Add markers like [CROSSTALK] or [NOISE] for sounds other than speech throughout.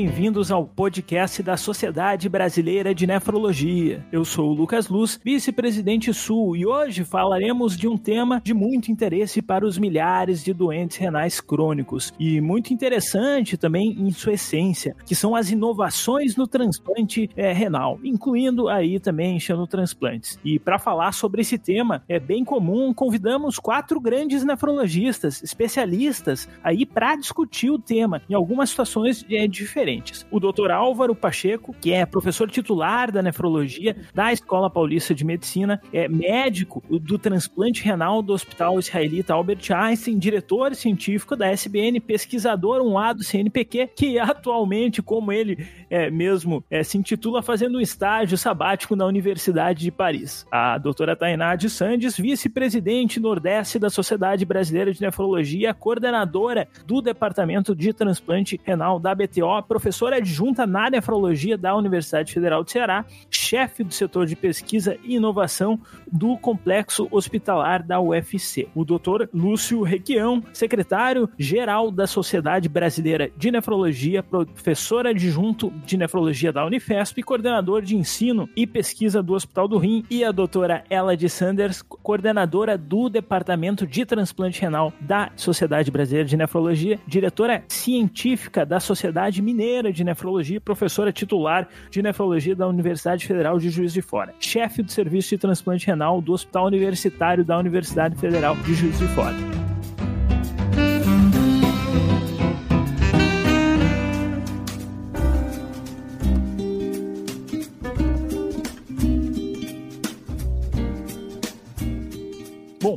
Bem-vindos ao podcast da Sociedade Brasileira de Nefrologia. Eu sou o Lucas Luz, vice-presidente Sul, e hoje falaremos de um tema de muito interesse para os milhares de doentes renais crônicos e muito interessante também em sua essência, que são as inovações no transplante é, renal, incluindo aí também xenotransplantes. E para falar sobre esse tema, é bem comum, convidamos quatro grandes nefrologistas, especialistas aí para discutir o tema em algumas situações é, de diferentes. O Dr. Álvaro Pacheco, que é professor titular da nefrologia da Escola Paulista de Medicina, é médico do transplante renal do Hospital Israelita Albert Einstein, diretor científico da SBN, pesquisador um do CNPq, que [LAUGHS] atualmente, como ele é, mesmo é, se intitula, fazendo um estágio sabático na Universidade de Paris. A doutora Tainá de Sandes, vice-presidente nordeste da Sociedade Brasileira de Nefrologia, coordenadora do Departamento de Transplante Renal da BTO professora adjunta na nefrologia da Universidade Federal do Ceará, chefe do setor de pesquisa e inovação do complexo hospitalar da UFC. O Dr. Lúcio Requião, secretário-geral da Sociedade Brasileira de Nefrologia, professor adjunto de nefrologia da Unifesp e coordenador de ensino e pesquisa do Hospital do Rim, e a doutora Ella de Sanders, coordenadora do Departamento de Transplante Renal da Sociedade Brasileira de Nefrologia, diretora científica da Sociedade Mineira de Nefrologia e professora titular de Nefrologia da Universidade Federal de Juiz de Fora. Chefe do Serviço de Transplante Renal do Hospital Universitário da Universidade Federal de Juiz de Fora.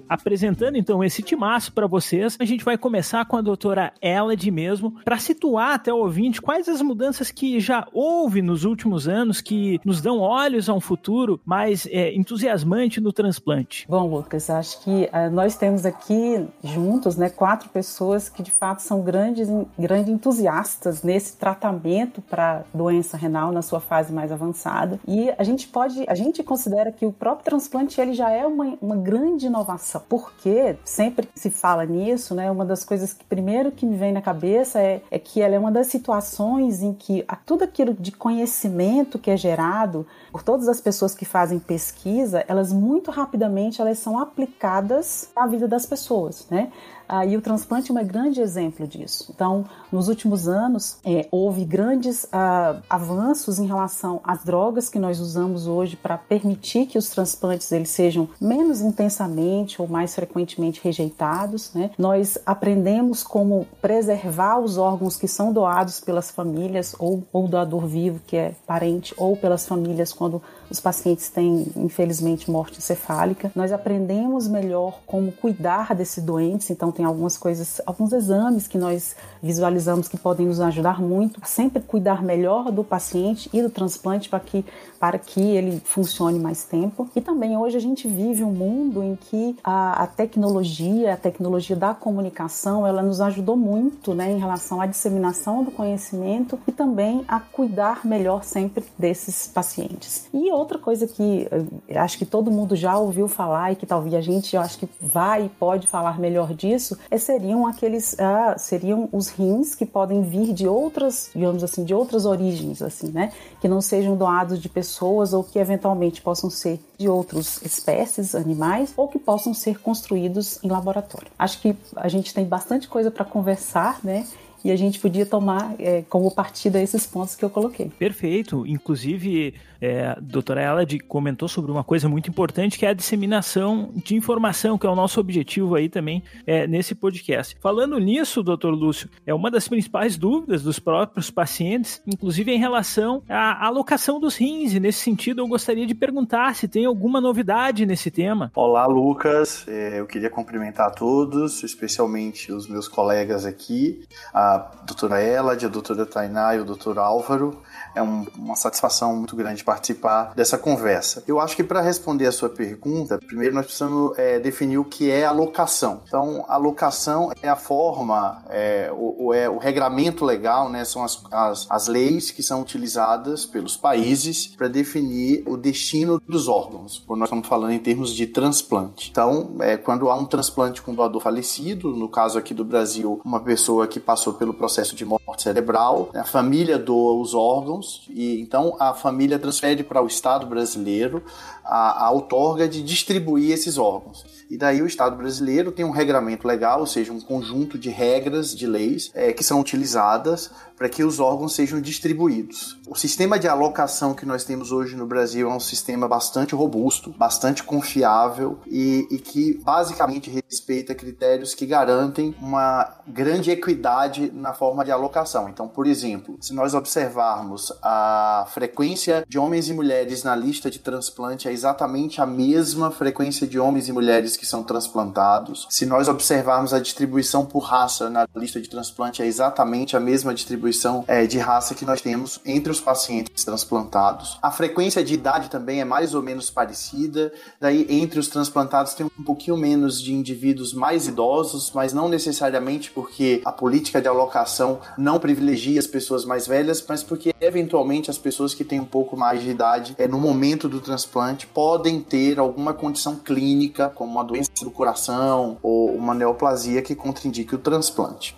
Apresentando então esse timaço para vocês, a gente vai começar com a doutora Elad mesmo, para situar até o ouvinte quais as mudanças que já houve nos últimos anos que nos dão olhos a um futuro mais é, entusiasmante no transplante. Bom, Lucas, acho que uh, nós temos aqui juntos né, quatro pessoas que de fato são grandes, grandes entusiastas nesse tratamento para doença renal na sua fase mais avançada. E a gente pode, a gente considera que o próprio transplante ele já é uma, uma grande inovação Porque sempre se fala nisso, né, uma das coisas que primeiro que me vem na cabeça é, é que ela é uma das situações em que tudo aquilo de conhecimento que é gerado por todas as pessoas que fazem pesquisa, elas muito rapidamente elas são aplicadas à vida das pessoas, né? Ah, e o transplante é um grande exemplo disso. Então, nos últimos anos, é, houve grandes ah, avanços em relação às drogas que nós usamos hoje para permitir que os transplantes eles sejam menos intensamente ou mais frequentemente rejeitados. Né? Nós aprendemos como preservar os órgãos que são doados pelas famílias ou, ou doador vivo, que é parente, ou pelas famílias quando os pacientes têm, infelizmente, morte encefálica. Nós aprendemos melhor como cuidar desses doentes, então tem algumas coisas, alguns exames que nós visualizamos que podem nos ajudar muito sempre cuidar melhor do paciente e do transplante para que, para que ele funcione mais tempo. E também hoje a gente vive um mundo em que a, a tecnologia, a tecnologia da comunicação, ela nos ajudou muito né, em relação à disseminação do conhecimento e também a cuidar melhor sempre desses pacientes. E outra coisa que acho que todo mundo já ouviu falar e que talvez a gente eu acho que vai e pode falar melhor disso, é, seriam aqueles ah, seriam os rins que podem vir de outras, digamos assim, de outras origens assim, né? Que não sejam doados de pessoas ou que eventualmente possam ser de outras espécies animais ou que possam ser construídos em laboratório. Acho que a gente tem bastante coisa para conversar, né? e a gente podia tomar é, como partida esses pontos que eu coloquei. Perfeito. Inclusive, é, doutora Elad comentou sobre uma coisa muito importante que é a disseminação de informação, que é o nosso objetivo aí também é, nesse podcast. Falando nisso, doutor Lúcio, é uma das principais dúvidas dos próprios pacientes, inclusive em relação à alocação dos rins. E nesse sentido, eu gostaria de perguntar se tem alguma novidade nesse tema. Olá, Lucas. É, eu queria cumprimentar a todos, especialmente os meus colegas aqui. A doutora Elad, a doutora Tainá e o doutor Álvaro. É um, uma satisfação muito grande participar dessa conversa. Eu acho que para responder a sua pergunta, primeiro nós precisamos é, definir o que é alocação. Então, alocação é a forma, é, o, é, o regramento legal, né, são as, as, as leis que são utilizadas pelos países para definir o destino dos órgãos, quando nós estamos falando em termos de transplante. Então, é, quando há um transplante com doador falecido, no caso aqui do Brasil, uma pessoa que passou pelo processo de morte cerebral, a família doa os órgãos e então a família transfere para o Estado brasileiro a, a outorga de distribuir esses órgãos. E daí o Estado brasileiro tem um regramento legal, ou seja, um conjunto de regras, de leis, é, que são utilizadas para que os órgãos sejam distribuídos. O sistema de alocação que nós temos hoje no Brasil é um sistema bastante robusto, bastante confiável e, e que basicamente respeita critérios que garantem uma grande equidade na forma de alocação. Então, por exemplo, se nós observarmos a frequência de homens e mulheres na lista de transplante exatamente a mesma frequência de homens e mulheres que são transplantados. Se nós observarmos a distribuição por raça na lista de transplante é exatamente a mesma distribuição é, de raça que nós temos entre os pacientes transplantados. A frequência de idade também é mais ou menos parecida. Daí, entre os transplantados, tem um pouquinho menos de indivíduos mais idosos, mas não necessariamente porque a política de alocação não privilegia as pessoas mais velhas, mas porque eventualmente as pessoas que têm um pouco mais de idade é, no momento do transplante podem ter alguma condição clínica, como uma doença do coração ou uma neoplasia que contraindique o transplante.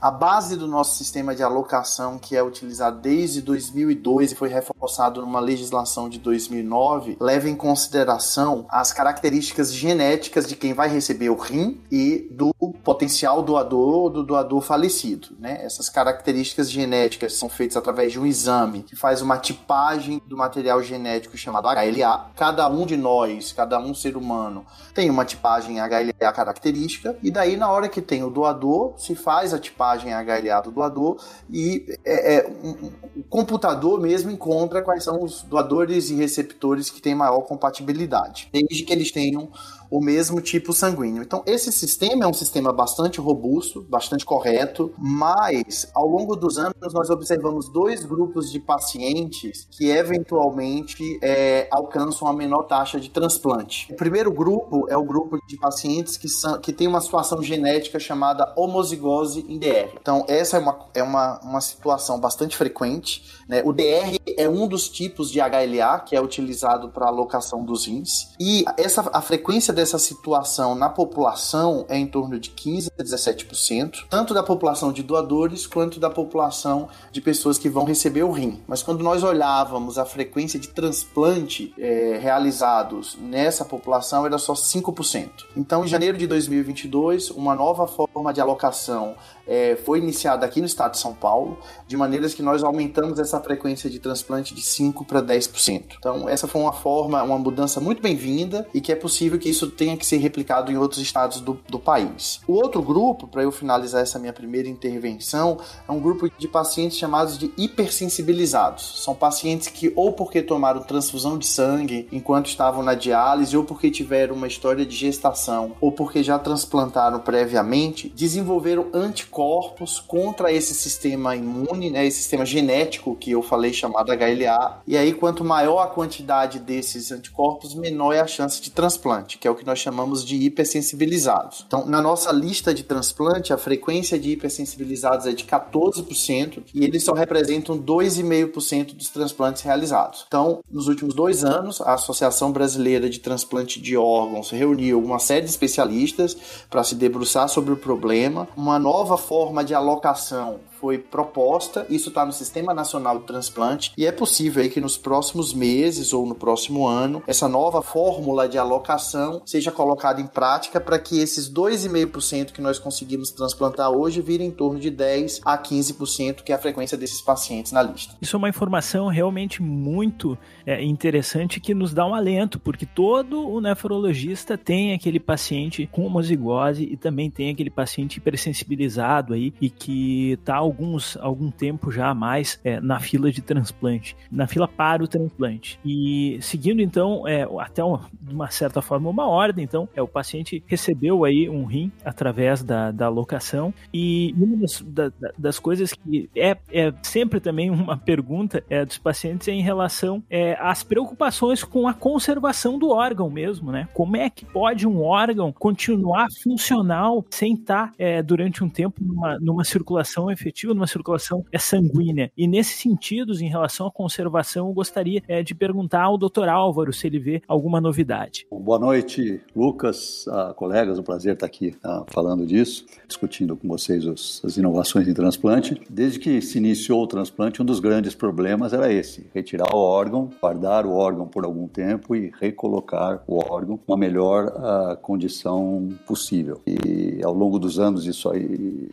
A base do nosso sistema de alocação alocação que é utilizado desde 2002 e foi reforçado numa legislação de 2009 leva em consideração as características genéticas de quem vai receber o rim e do potencial doador ou do doador falecido. Né? Essas características genéticas são feitas através de um exame que faz uma tipagem do material genético chamado HLA. Cada um de nós, cada um ser humano, tem uma tipagem HLA característica e daí na hora que tem o doador, se faz a tipagem HLA do doador e é, é, um, o computador mesmo encontra quais são os doadores e receptores que têm maior compatibilidade, desde que eles tenham o mesmo tipo sanguíneo. Então, esse sistema é um sistema bastante robusto, bastante correto, mas ao longo dos anos nós observamos dois grupos de pacientes que eventualmente é, alcançam a menor taxa de transplante. O primeiro grupo é o grupo de pacientes que, são, que tem uma situação genética chamada homozigose DR. Então, essa é uma, é uma, uma situação bastante frequente. Né? O DR é um dos tipos de HLA que é utilizado para alocação dos rins. E essa, a frequência dessa situação na população é em torno de 15 a 17%, tanto da população de doadores quanto da população de pessoas que vão receber o rim. Mas quando nós olhávamos a frequência de transplante é, realizados nessa população, era só 5%. Então, em janeiro de 2022, uma nova forma de alocação é, foi iniciada aqui no estado de São Paulo, de maneiras que nós aumentamos essa frequência de transplante de 5% para 10%. Então, essa foi uma forma, uma mudança muito bem-vinda e que é possível que isso tenha que ser replicado em outros estados do, do país. O outro grupo, para eu finalizar essa minha primeira intervenção, é um grupo de pacientes chamados de hipersensibilizados. São pacientes que, ou porque tomaram transfusão de sangue enquanto estavam na diálise, ou porque tiveram uma história de gestação, ou porque já transplantaram previamente, desenvolveram anticorpos anticorpos contra esse sistema imune, né, esse sistema genético que eu falei chamado HLA. E aí, quanto maior a quantidade desses anticorpos, menor é a chance de transplante, que é o que nós chamamos de hipersensibilizados. Então, na nossa lista de transplante, a frequência de hipersensibilizados é de 14% e eles só representam 2,5% dos transplantes realizados. Então, nos últimos dois anos, a Associação Brasileira de Transplante de Órgãos reuniu uma série de especialistas para se debruçar sobre o problema. Uma nova forma de alocação foi proposta, isso está no Sistema Nacional de Transplante, e é possível aí que nos próximos meses ou no próximo ano, essa nova fórmula de alocação seja colocada em prática para que esses 2,5% que nós conseguimos transplantar hoje virem em torno de 10 a 15%, que é a frequência desses pacientes na lista. Isso é uma informação realmente muito é, interessante que nos dá um alento, porque todo o nefrologista tem aquele paciente com homozigose e também tem aquele paciente hipersensibilizado aí e que está alguns algum tempo já a mais é, na fila de transplante, na fila para o transplante. E seguindo então é, até uma, de uma certa forma uma ordem, então é o paciente recebeu aí um rim através da, da alocação e uma das, da, das coisas que é, é sempre também uma pergunta é, dos pacientes é em relação é, às preocupações com a conservação do órgão mesmo, né? Como é que pode um órgão continuar funcional sem estar é, durante um tempo numa, numa circulação efetiva, numa circulação é, sanguínea? E nesses sentidos, em relação à conservação, eu gostaria é, de perguntar ao doutor Álvaro se ele vê alguma novidade. Boa noite, Lucas, ah, colegas, um prazer estar aqui ah, falando disso, discutindo com vocês os, as inovações em transplante. Desde que se iniciou o transplante, um dos grandes problemas era esse: retirar o órgão, guardar o órgão por algum tempo e recolocar o órgão uma melhor uh, condição possível. E ao longo dos anos isso aí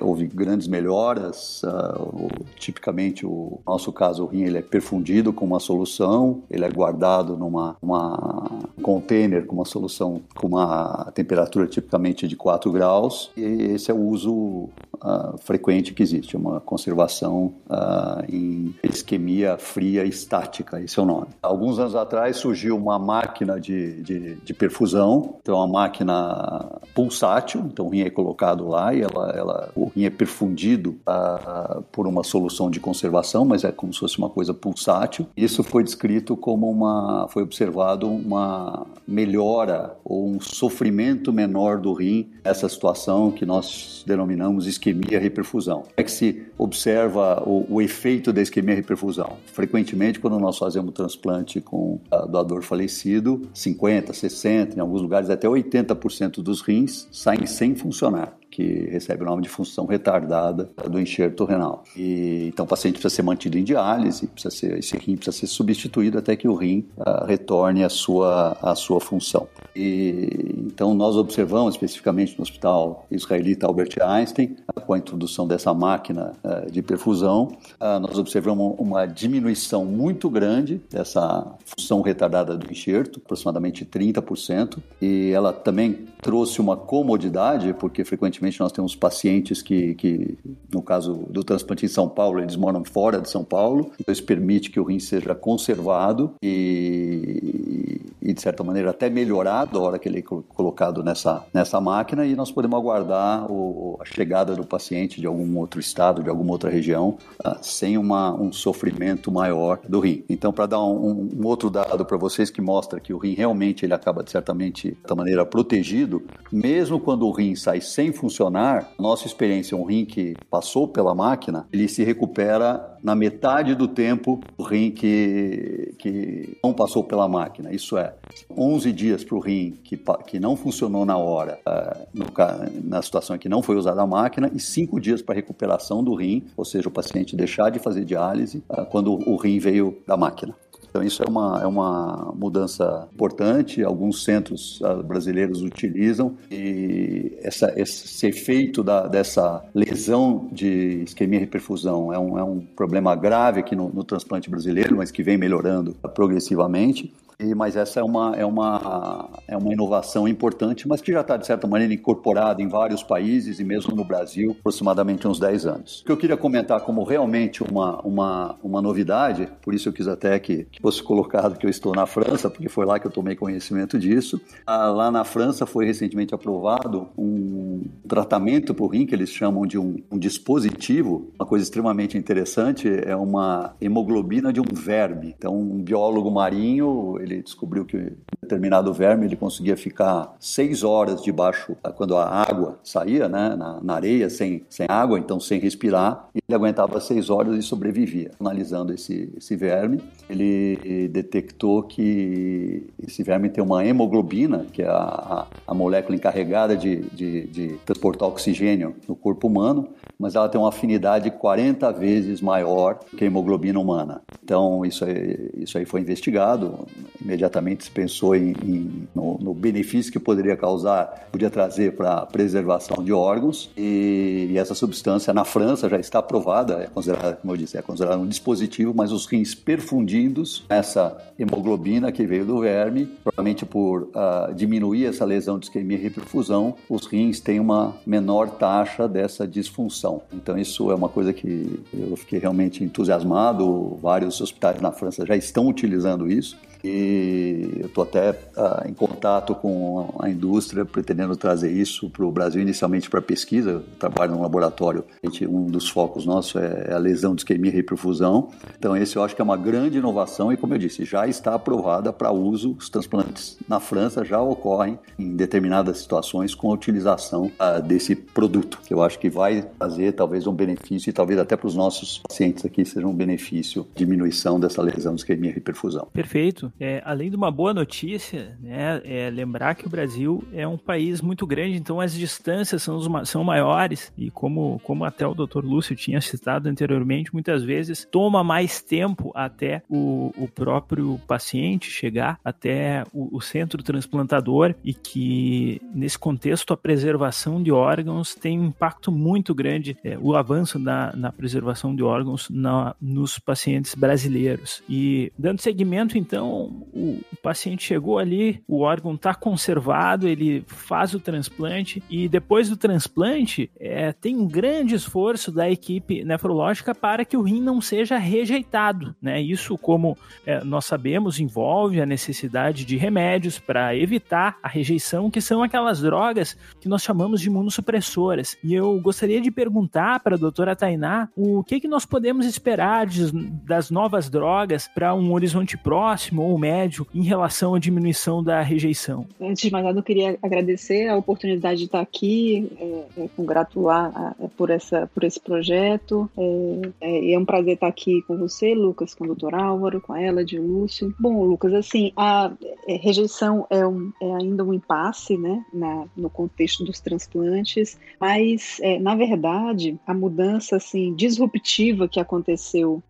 houve grandes melhoras. Uh, tipicamente, o nosso caso, o rim ele é perfundido com uma solução, ele é guardado numa uma container com uma solução com uma temperatura tipicamente de 4 graus. E esse é o uso uh, frequente que existe, uma conservação uh, em isquemia fria estática, esse é o nome. Alguns anos atrás surgiu uma máquina de, de, de perfusão, então uma máquina pulsátil, então o rim é colocado lá e ela, ela o rim é perfundido uh, por uma solução de conservação, mas é como se fosse uma coisa pulsátil. Isso foi descrito como uma, foi observado uma melhora ou um sofrimento menor do rim nessa situação que nós denominamos isquemia reperfusão. É que se observa o, o efeito da isquemia reperfusão. Frequentemente, quando nós fazemos transplante com doador falecido, 50, 60, em alguns lugares até 80% dos rins saem sem funcionar que recebe o nome de função retardada do enxerto renal. E, então o paciente precisa ser mantido em diálise, precisa ser, esse rim precisa ser substituído até que o rim uh, retorne à sua, à sua função. E, então nós observamos especificamente no Hospital Israelita Albert Einstein, com a introdução dessa máquina uh, de perfusão, nós observamos uma diminuição muito grande dessa função retardada do enxerto, aproximadamente 30%, e ela também trouxe uma comodidade, porque frequentemente nós temos pacientes que, que, no caso do transplante em São Paulo, eles moram fora de São Paulo, então isso permite que o rim seja conservado e, e de certa maneira até melhorado a hora que ele é colocado nessa, nessa máquina e nós podemos aguardar o, a chegada do paciente de algum outro estado, de alguma outra região, uh, sem uma, um sofrimento maior do rim. Então, para dar um, um, outro dado para vocês que mostra que o rim realmente ele acaba de certamente de certa maneira protegido, mesmo quando o rim sai sem funcionar, nossa experiência, um rim que passou pela máquina, ele se recupera na metade do tempo do rim que, que não passou pela máquina. Isso é, 11 dias para o rim que, que não funcionou na hora, uh, no, na situação que não foi usada a máquina, e 5 dias para recuperação do rim, ou seja, o paciente deixar de fazer diálise uh, quando o rim veio da máquina. Então, isso é uma, é uma mudança importante, alguns centros uh, brasileiros utilizam, e essa, esse efeito da, dessa lesão de isquemia e reperfusão é um, é um problema grave aqui no, no transplante brasileiro, mas que vem melhorando progressivamente. E, mas essa é uma, é, uma, é uma inovação importante, mas que já está, de certa maneira, incorporada em vários países e mesmo no Brasil, aproximadamente uns 10 anos. O que eu queria comentar como realmente uma, uma, uma novidade, por isso eu quis até que, que fosse colocado que eu estou na França, porque foi lá que eu tomei conhecimento disso. Ah, lá na França foi recentemente aprovado um tratamento para o rim, que eles chamam de um, um dispositivo, uma coisa extremamente interessante, é uma hemoglobina de um verme. Então, um biólogo marinho ele descobriu que determinado verme ele conseguia ficar seis horas debaixo quando a água saía, né, na, na, areia sem, sem água, então sem respirar, ele aguentava seis horas e sobrevivia. Analisando esse, esse verme, ele detectou que esse verme tem uma hemoglobina, que é a, a, a molécula encarregada de, de, de transportar oxigênio no corpo humano, mas ela tem uma afinidade 40 vezes maior que a hemoglobina humana. Então, isso aí, isso aí foi investigado imediatamente se pensou em, em no, no, benefício que poderia causar, podia trazer para a preservação de órgãos. E, e, essa substância na França já está aprovada, é considerada, como eu disse, é considerada um dispositivo, mas os rins perfundidos, essa hemoglobina que veio do verme, provavelmente por uh, diminuir essa lesão de isquemia e reperfusão, os rins têm uma menor taxa dessa disfunção. Então isso é uma coisa que eu fiquei realmente entusiasmado, vários hospitais na França já estão utilizando isso e eu estou até uh, em contato com a indústria, pretendendo trazer isso para o Brasil, inicialmente para pesquisa. Eu trabalho num laboratório, um dos focos nossos é a lesão de isquemia e reperfusão. Então, esse eu acho que é uma grande inovação e, como eu disse, já está aprovada para uso. Os transplantes na França já ocorrem em determinadas situações com a utilização uh, desse produto, que eu acho que vai trazer talvez um benefício e talvez até para os nossos pacientes aqui seja um benefício, diminuição dessa lesão de isquemia e reperfusão. Perfeito. É, além de uma boa notícia, né, é lembrar que o Brasil é um país muito grande, então as distâncias são, os, são maiores e como, como até o Dr. Lúcio tinha citado anteriormente, muitas vezes toma mais tempo até o, o próprio paciente chegar até o, o centro transplantador e que nesse contexto a preservação de órgãos tem um impacto muito grande, é, o avanço na, na preservação de órgãos na, nos pacientes brasileiros. E dando seguimento então o, o paciente chegou ali, o órgão está conservado, ele faz o transplante e depois do transplante é, tem um grande esforço da equipe nefrológica para que o rim não seja rejeitado. Né? Isso, como é, nós sabemos, envolve a necessidade de remédios para evitar a rejeição, que são aquelas drogas que nós chamamos de imunossupressoras. E eu gostaria de perguntar para a doutora Tainá o que, que nós podemos esperar de, das novas drogas para um horizonte próximo ou médio em relação à diminuição da rejeição? Antes de mais nada, eu queria agradecer a oportunidade de estar aqui, é, é, congratular a, é, por, essa, por esse projeto. É, é, é, um prazer estar aqui com você, Lucas, com o doutor Álvaro, com ela, de Lúcio. Bom, Lucas, assim, a é, rejeição é, um, é ainda um impasse né, na, no contexto dos transplantes, mas, na verdade, a mudança assim, disruptiva que aconteceu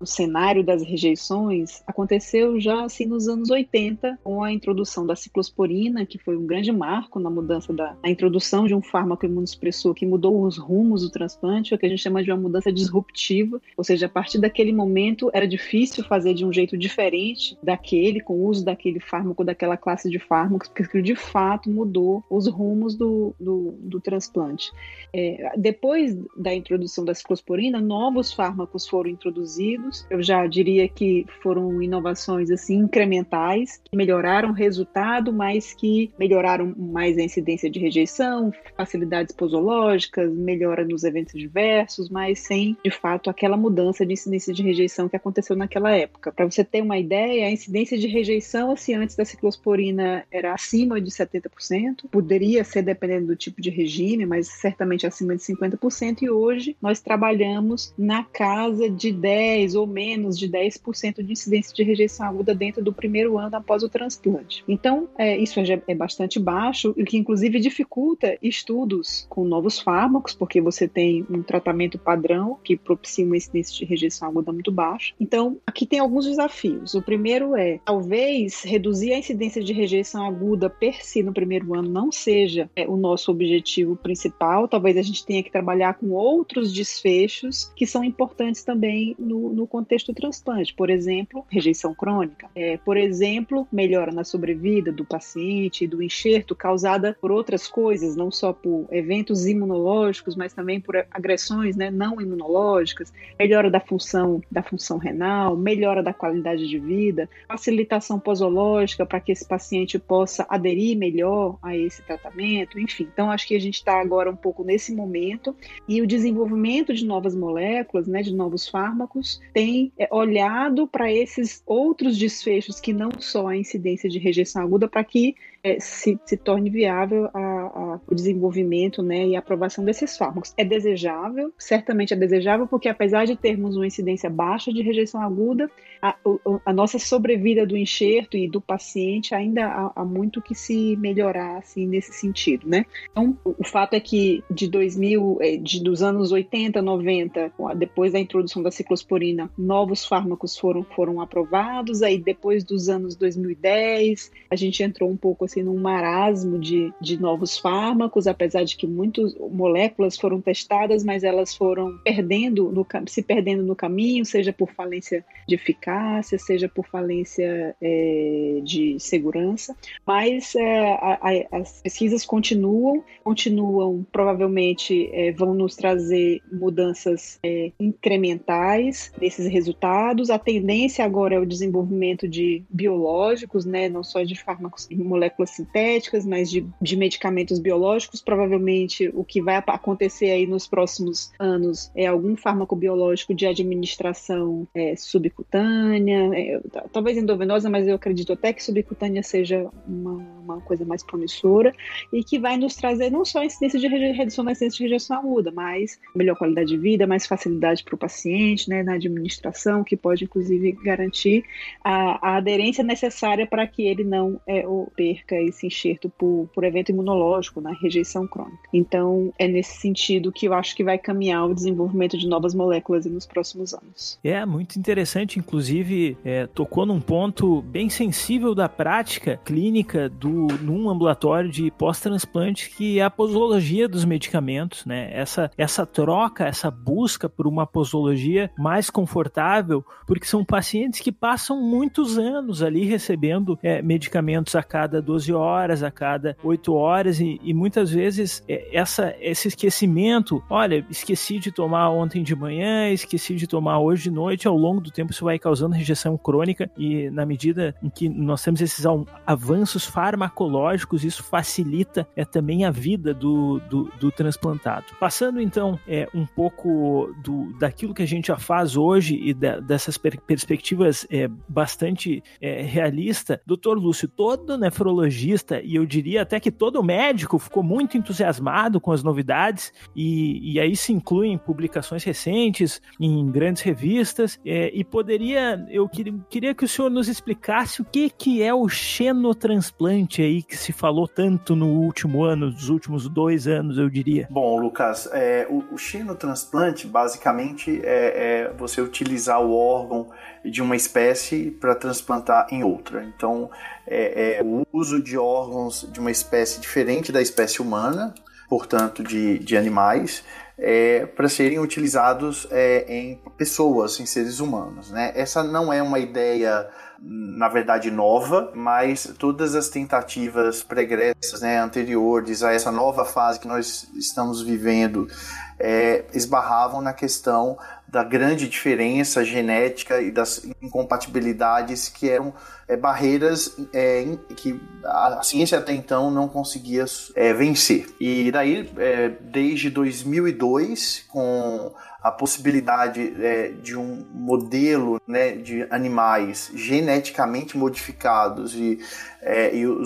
no cenário das rejeições aconteceu já assim nos anos 80 com a introdução da ciclosporina, que foi um grande marco na mudança da introdução de um fármaco imunossupressor que mudou os rumos do transplante, o que a gente chama de uma mudança disruptiva, ou seja, a partir daquele momento era difícil fazer de um jeito diferente daquele, com o uso daquele fármaco, daquela classe de fármacos, porque de fato mudou os rumos do, do, do transplante. É, depois da introdução da ciclosporina, novos fármacos foram introduzidos. Eu já diria que foram inovações assim incrementais que melhoraram o resultado, mas que melhoraram mais a incidência de rejeição, facilidades posológicas, melhora nos eventos diversos, mas sem de fato aquela mudança de incidência de rejeição que aconteceu naquela época. Para você ter uma ideia, a incidência de rejeição assim antes da ciclosporina era acima de 70%, poderia ser dependendo do tipo de regime, mas certamente acima de 50%, e hoje nós trabalhamos na casa de 10 ou menos de 10% de incidência de rejeição aguda dentro do primeiro ano após o transplante. Então, é, isso é, bastante baixo, o que inclusive dificulta estudos com novos fármacos, porque você tem um tratamento padrão que propicia uma incidência de rejeição aguda muito baixa. Então, aqui tem alguns desafios. O primeiro é, talvez, reduzir a incidência de rejeição aguda per si no primeiro ano não seja é, o nosso objetivo principal, talvez talvez a gente tenha que trabalhar com outros desfechos que são importantes também no, no contexto do transplante. Por exemplo, rejeição crônica. É, por exemplo, melhora na sobrevida do paciente do enxerto causada por outras coisas, não só por eventos imunológicos, mas também por agressões né, não imunológicas, melhora da função da função renal, melhora da qualidade de vida, facilitação posológica para que esse paciente possa aderir melhor a esse tratamento, enfim. Então acho que a gente está agora um pouco nesse momento e o desenvolvimento de novas moléculas, né, de novos fármacos, tem é, olhado para esses outros desfechos que não só a incidência de rejeição aguda, para que é, se, se torne viável a, a, o desenvolvimento né, e a aprovação desses fármacos. É desejável, certamente é desejável, porque apesar de termos uma incidência baixa de rejeição aguda, a, a nossa sobrevida do enxerto e do paciente ainda há, há, muito que se melhorar assim, nesse sentido. Né? Então, o, o fato é que de 2000, é, de, dos anos 80, 90, depois da introdução da ciclosporina, novos fármacos foram, foram aprovados, aí depois dos anos 2010, a gente entrou um pouco assim num marasmo de, de novos fármacos, apesar de que muitas moléculas foram testadas, mas elas foram perdendo no, se perdendo no caminho, seja por falência de eficácia, seja por falência é, de segurança. Mas é, a, a, as pesquisas continuam, continuam, provavelmente é, vão nos trazer mudanças é, incrementais nesses resultados. A tendência agora é o desenvolvimento de biológicos, né, não só de fármacos e moléculas sintéticas, mas de, de medicamentos biológicos. Provavelmente o que vai acontecer aí nos próximos anos é algum fármaco biológico de administração é, subcutânea, é, talvez endovenosa, mas eu acredito até que subcutânea seja uma, uma coisa mais promissora e que vai nos trazer não só a incidência de redução da incidência de rejeição aguda, mas melhor qualidade de vida, mais facilidade para o paciente né, na administração, que pode inclusive garantir a, a aderência necessária para que ele não é, perca esse enxerto por, por evento imunológico, na rejeição crônica. Então, é nesse sentido que eu acho que vai caminhar o desenvolvimento de novas moléculas nos próximos anos. É, muito interessante, inclusive, é, tocou num ponto bem sensível da prática clínica do, num ambulatório de pós-transplante, que é a posologia dos medicamentos, né? Essa, essa troca, essa busca por uma posologia mais confortável, porque são pacientes que passam muitos anos ali recebendo é, medicamentos a cada 12 horas, a cada 8 horas, e, e muitas vezes é, essa, esse esquecimento, olha, esqueci de tomar ontem de manhã, esqueci de tomar hoje de noite, ao longo do tempo isso vai causando rejeição crônica, e na medida em que nós temos esses avanços farmacológicos, isso facilita é, também a vida do, do, do transplantado. Passando então é, um pouco do, daquilo que a gente já faz hoje e da, dessas per perspectivas é, bastante é, realista, doutor Lúcio, todo nefrologista, e eu diria até que todo médico ficou muito entusiasmado com as novidades, e, e aí se incluem publicações recentes em grandes revistas, é, e poderia, eu queria, que o senhor nos explicasse o que, que é o xenotransplante aí que se falou tanto no último ano, nos últimos dois anos, eu diria. Bom, Lucas, é, o, o xenotransplante basicamente é, é você utilizar o órgão de uma espécie para transplantar em outra. Então, é, é, o uso de órgãos de uma espécie diferente da espécie humana, portanto, de, de animais, é, para serem utilizados é, em pessoas, em seres humanos. Né? Essa não é uma ideia na verdade nova, mas todas as tentativas pregressas, né, anteriores a essa nova fase que nós estamos vivendo, é, esbarravam na questão da grande diferença genética e das incompatibilidades que eram é, barreiras é, que a ciência até então não conseguia é, vencer. E daí, é, desde 2002, com a possibilidade é, de um modelo né, de animais geneticamente modificados e, é, e o,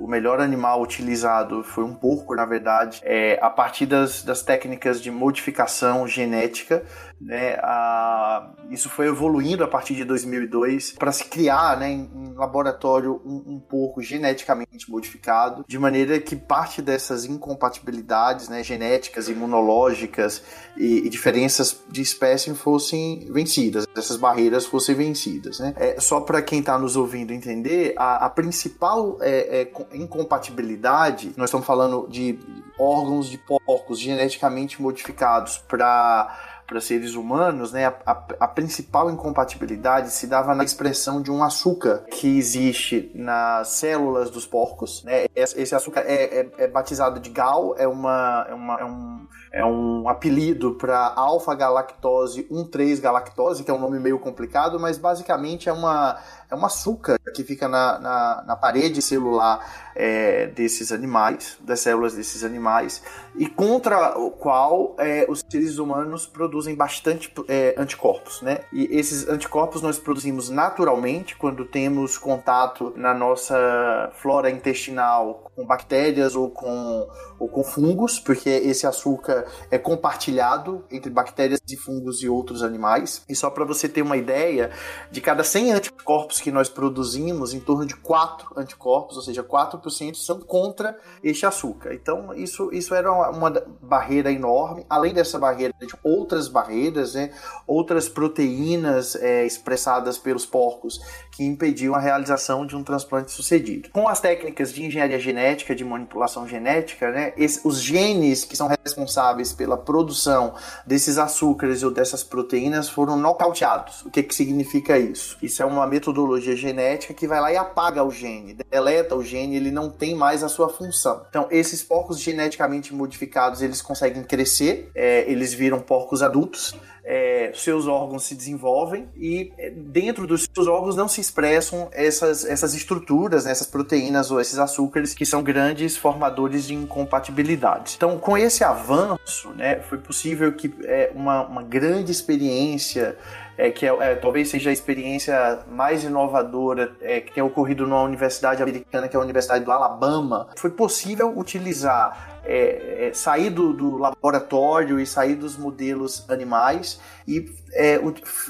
o, melhor animal utilizado foi um porco, na verdade, é, a partir das, das técnicas de modificação genética, né, a, isso foi evoluindo a partir de 2002 para se criar né, em, em laboratório um, um, porco geneticamente modificado, de maneira que parte dessas incompatibilidades né, genéticas, imunológicas e, e diferenças de espécie fossem vencidas, essas barreiras fossem vencidas. Né? É, só para quem está nos ouvindo entender, a, a principal é, é, incompatibilidade, nós estamos falando de órgãos de porcos geneticamente modificados para para seres humanos, né, a, a, a, principal incompatibilidade se dava na expressão de um açúcar que existe nas células dos porcos. Né? Esse açúcar é, é, é batizado de GAL, é, uma, é, uma, é um é um apelido para alfa-galactose 1,3-galactose, que é um nome meio complicado, mas basicamente é uma, é um açúcar que fica na, na, na parede celular é, desses animais, das células desses animais, e contra o qual é, os seres humanos produzem bastante é, anticorpos, né? E esses anticorpos nós produzimos naturalmente quando temos contato na nossa flora intestinal com bactérias ou com, ou com fungos, porque esse açúcar é compartilhado entre bactérias e fungos e outros animais. E só para você ter uma ideia, de cada 100 anticorpos que nós produzimos, em torno de 4 anticorpos, ou seja, 4% são contra este açúcar. Então, isso, isso era uma, uma barreira enorme. Além dessa barreira, de outras barreiras, né, outras proteínas é, expressadas pelos porcos que impediam a realização de um transplante sucedido. Com as técnicas de engenharia genética, de manipulação genética, né, esse, os genes que são responsáveis pela produção desses açúcares ou dessas proteínas foram nocauteados. O que, que significa isso? Isso é uma metodologia genética que vai lá e apaga o gene, deleta o gene, ele não tem mais a sua função. Então, esses porcos geneticamente modificados, eles conseguem crescer, é, eles viram porcos adultos, é, seus órgãos se desenvolvem e é, dentro dos seus órgãos não se expressam essas, essas estruturas, né, essas proteínas ou esses açúcares que são grandes formadores de incompatibilidades. Então, com esse avanço, né, foi possível que é, uma, uma grande experiência é, que é, é, talvez seja a experiência mais inovadora é, que tem ocorrido numa universidade americana, que é a Universidade do Alabama. Foi possível utilizar é, é, sair do, do, laboratório e sair dos modelos animais e é,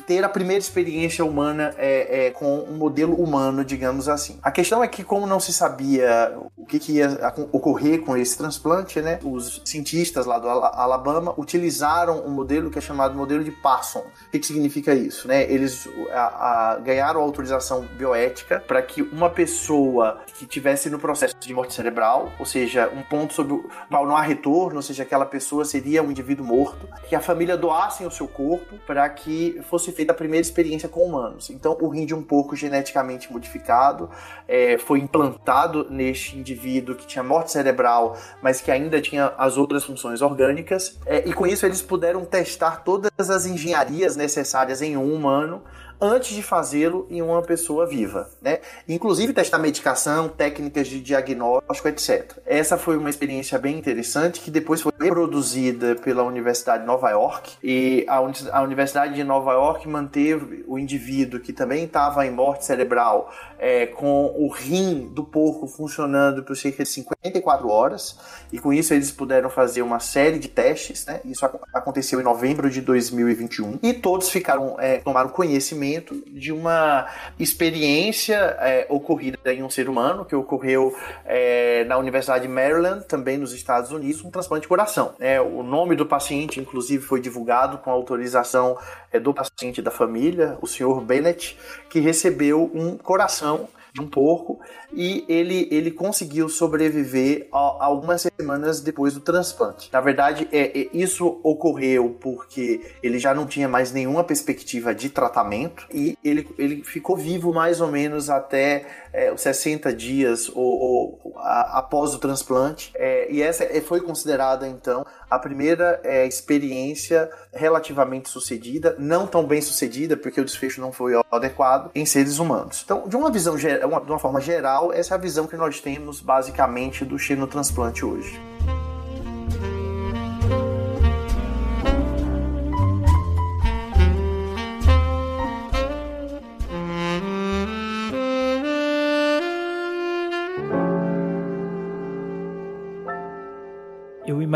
ter a primeira experiência humana é, é, com um modelo humano, digamos assim. A questão é que, como não se sabia o que, que ia ocorrer com esse transplante, né, os cientistas lá do Alabama utilizaram um modelo que é chamado modelo de Parson. O que, que significa isso? Né? Eles a, a, ganharam autorização bioética para que uma pessoa que tivesse no processo de morte cerebral, ou seja, um ponto sobre o qual não há retorno, ou seja, aquela pessoa seria um indivíduo morto, que a família doasse o seu corpo para que fosse feita a primeira experiência com humanos. Então, o rim de um porco geneticamente modificado é, foi implantado neste indivíduo que tinha morte cerebral, mas que ainda tinha as outras funções orgânicas, é, e com isso eles puderam testar todas as engenharias necessárias em um humano antes de fazê-lo em uma pessoa viva, né? Inclusive testar medicação, técnicas de diagnóstico, etc. Essa foi uma experiência bem interessante que depois foi reproduzida pela Universidade de Nova York e a, Universidade de Nova York manteve o indivíduo que também estava em morte cerebral é, com o rim do porco funcionando por cerca de 54 horas e com isso eles puderam fazer uma série de testes, né? Isso aconteceu em novembro de 2021 e todos ficaram é, tomaram conhecimento de uma experiência é, ocorrida em um ser humano, que ocorreu é, na Universidade de Maryland, também nos Estados Unidos, um transplante de coração. É, o nome do paciente, inclusive, foi divulgado com autorização é, do paciente da família, o senhor Bennett, que recebeu um coração de um porco e ele, ele conseguiu sobreviver a, a algumas semanas depois do transplante. Na verdade, é, é, isso ocorreu porque ele já não tinha mais nenhuma perspectiva de tratamento e ele, ele ficou vivo mais ou menos até é, 60 dias ou, ou a, após o transplante. É, e essa é, foi considerada então a primeira é, experiência relativamente sucedida, não tão bem sucedida, porque o desfecho não foi adequado em seres humanos. Então, de uma visão de uma forma geral, essa é a visão que nós temos basicamente do xenotransplante hoje.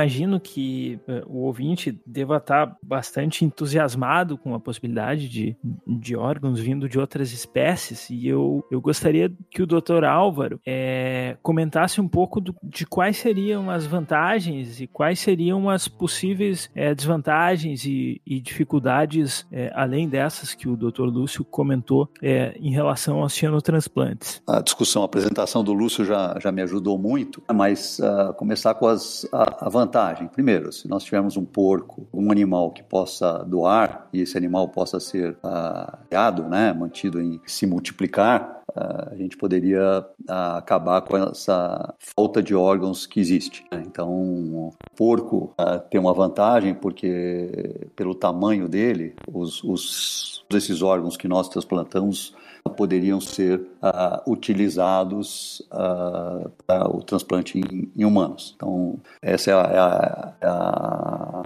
Imagino que uh, o ouvinte deva estar bastante entusiasmado com a possibilidade de, de órgãos vindo de outras espécies e eu, eu gostaria que o Dr. Álvaro é, comentasse um pouco do, de quais seriam as vantagens e quais seriam as possíveis é, desvantagens e, e dificuldades, é, além dessas que o Dr. Lúcio comentou em relação aos cianotransplantes. A discussão, a apresentação do Lúcio já, já me ajudou muito, mas uh, começar com as, a, a vantagem. Primeiro, se nós tivermos um porco, um animal que possa doar e esse animal possa ser uh, criado, né, mantido em se multiplicar, uh, a gente poderia uh, acabar com essa falta de órgãos que existe. Né? Então, o porco tem uma vantagem porque, pelo tamanho dele, os, os esses órgãos que nós transplantamos poderiam ser uh, utilizados uh, para o transplante em, em, humanos. Então, essa é a, é a, é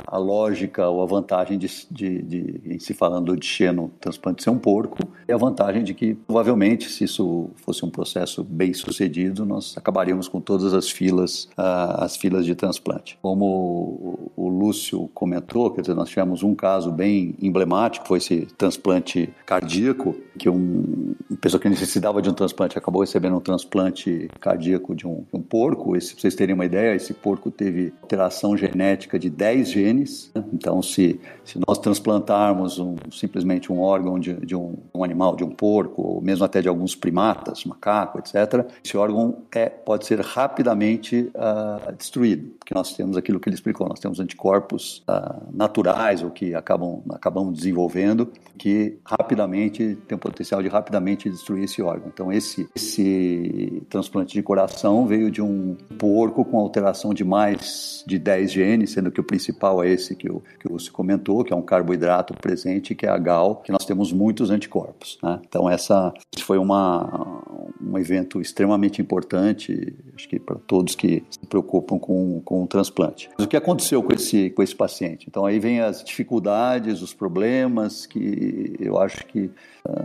a, lógica ou a vantagem de, de, de, em se falando de xeno transplante ser um porco, e a vantagem de que, provavelmente, se isso fosse um processo bem sucedido, nós acabaríamos com todas as filas, uh, as filas de transplante. Como o, o Lúcio comentou, quer dizer, nós tivemos um caso bem emblemático, foi esse transplante cardíaco, que um, uma pessoa que necessitava de um transplante acabou recebendo um transplante cardíaco de um, de um porco. Esse, pra vocês terem uma ideia, esse porco teve alteração genética de 10 genes. Né? Então, se, se nós transplantarmos um, simplesmente um órgão de, de um, um, animal, de um porco, ou mesmo até de alguns primatas, macaco, etc., esse órgão é, pode ser rapidamente uh, destruído, porque nós temos aquilo que ele explicou, nós temos anticorpos uh, naturais, ou que acabam, acabamos desenvolvendo, que rapidamente tem o potencial de rapidamente destruir esse órgão. Então esse esse transplante de coração veio de um porco com alteração de mais de 10 genes, sendo que o principal é esse que que você comentou, que é um carboidrato presente, que é a GAL, que nós temos muitos anticorpos. Né? Então essa foi uma um evento extremamente importante, acho que para todos que se preocupam com, com o transplante. Mas o que aconteceu com esse com esse paciente? Então aí vem as dificuldades, os problemas que eu acho que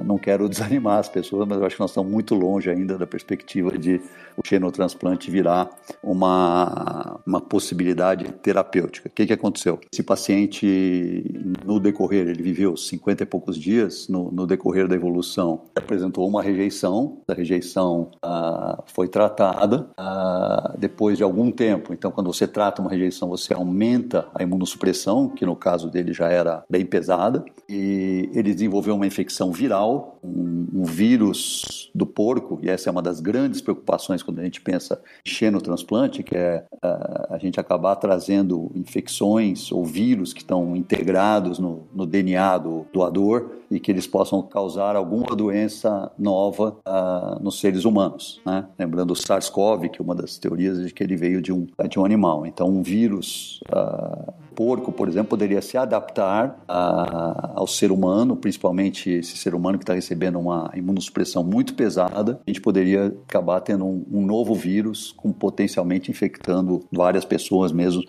não quero [LAUGHS] desanimar as pessoas, mas eu acho que nós estamos muito longe ainda da perspectiva de o xenotransplante virar uma, uma possibilidade terapêutica. O que, que aconteceu? Esse paciente, no decorrer, ele viveu 50 e poucos dias, no, no decorrer da evolução, apresentou uma rejeição, a rejeição uh, foi tratada uh, depois de algum tempo. Então, quando você trata uma rejeição, você aumenta a imunossupressão, que no caso dele já era bem pesada, e ele desenvolveu uma infecção viral, um, um vírus do porco, e essa é uma das grandes preocupações quando a gente pensa em xenotransplante, que é a gente acabar trazendo infecções ou vírus que estão integrados no, no DNA do doador e que eles possam causar alguma doença nova uh, nos seres humanos. Né? Lembrando o SARS-CoV, que é uma das teorias de que ele veio de um, de um animal. Então, um vírus uh, porco, por exemplo, poderia se adaptar a, ao ser humano, principalmente esse ser humano que está recebendo uma imunossupressão muito pesada, a gente poderia acabar tendo um, um novo vírus com potencialmente infectando várias pessoas mesmo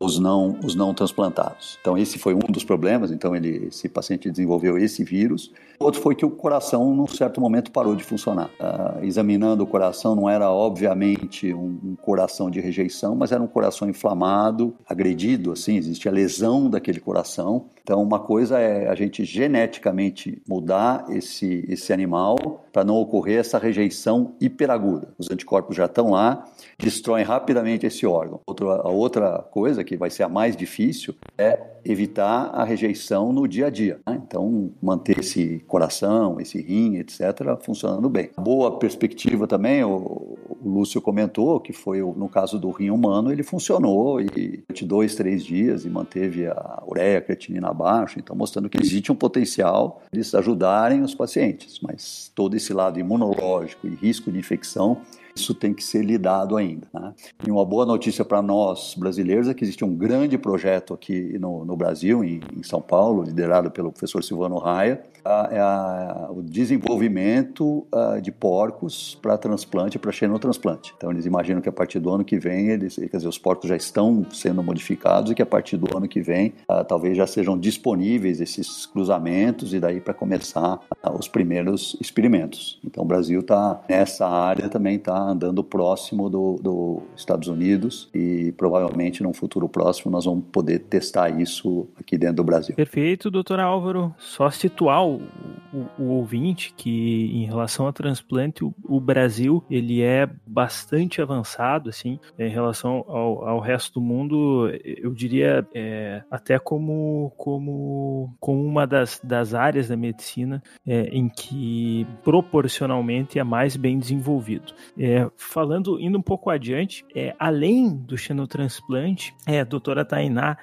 os não, os não transplantados. Então esse foi um dos problemas, então ele, esse paciente desenvolveu esse vírus. Outro foi que o coração, num certo momento, parou de funcionar. Uh, examinando o coração, não era obviamente um, um, coração de rejeição, mas era um coração inflamado, agredido, assim, existia lesão daquele coração. Então, uma coisa é a gente geneticamente mudar esse, esse animal para não ocorrer essa rejeição hiperaguda. Os anticorpos já estão lá, destroem rapidamente esse órgão. Outra, a outra coisa, que vai ser a mais difícil, é evitar a rejeição no dia a dia. Né? Então, manter esse coração, esse rim, etc., funcionando bem. Boa perspectiva também, o, o Lúcio comentou, que foi no caso do rim humano, ele funcionou e de dois, três dias e manteve a ureia, a creatinina abaixo, então mostrando que existe um potencial de ajudarem os pacientes, mas todo esse lado imunológico e risco de infecção isso tem que ser lidado ainda. Né? E uma boa notícia para nós brasileiros é que existe um grande projeto aqui no, no Brasil, em, em, São Paulo, liderado pelo professor Silvano Raia, a, é a, o desenvolvimento a, de porcos para transplante, para xenotransplante. Então eles imaginam que a partir do ano que vem, eles, quer dizer, os porcos já estão sendo modificados e que a partir do ano que vem talvez já sejam disponíveis esses cruzamentos e daí para começar os primeiros experimentos. Então o Brasil está nessa área também está andando próximo dos do Estados Unidos e provavelmente num futuro próximo nós vamos poder testar isso aqui dentro do Brasil. Perfeito, doutor Álvaro. Só situar o, o, ouvinte que em relação ao transplante, o, o, Brasil ele é bastante avançado assim em relação ao, ao resto do mundo. Eu diria é, até como como como uma das, das áreas da medicina é, em que proporcionalmente é mais bem desenvolvido. É, falando, indo um pouco adiante, é, além do xenotransplante, é, doutora Tainá,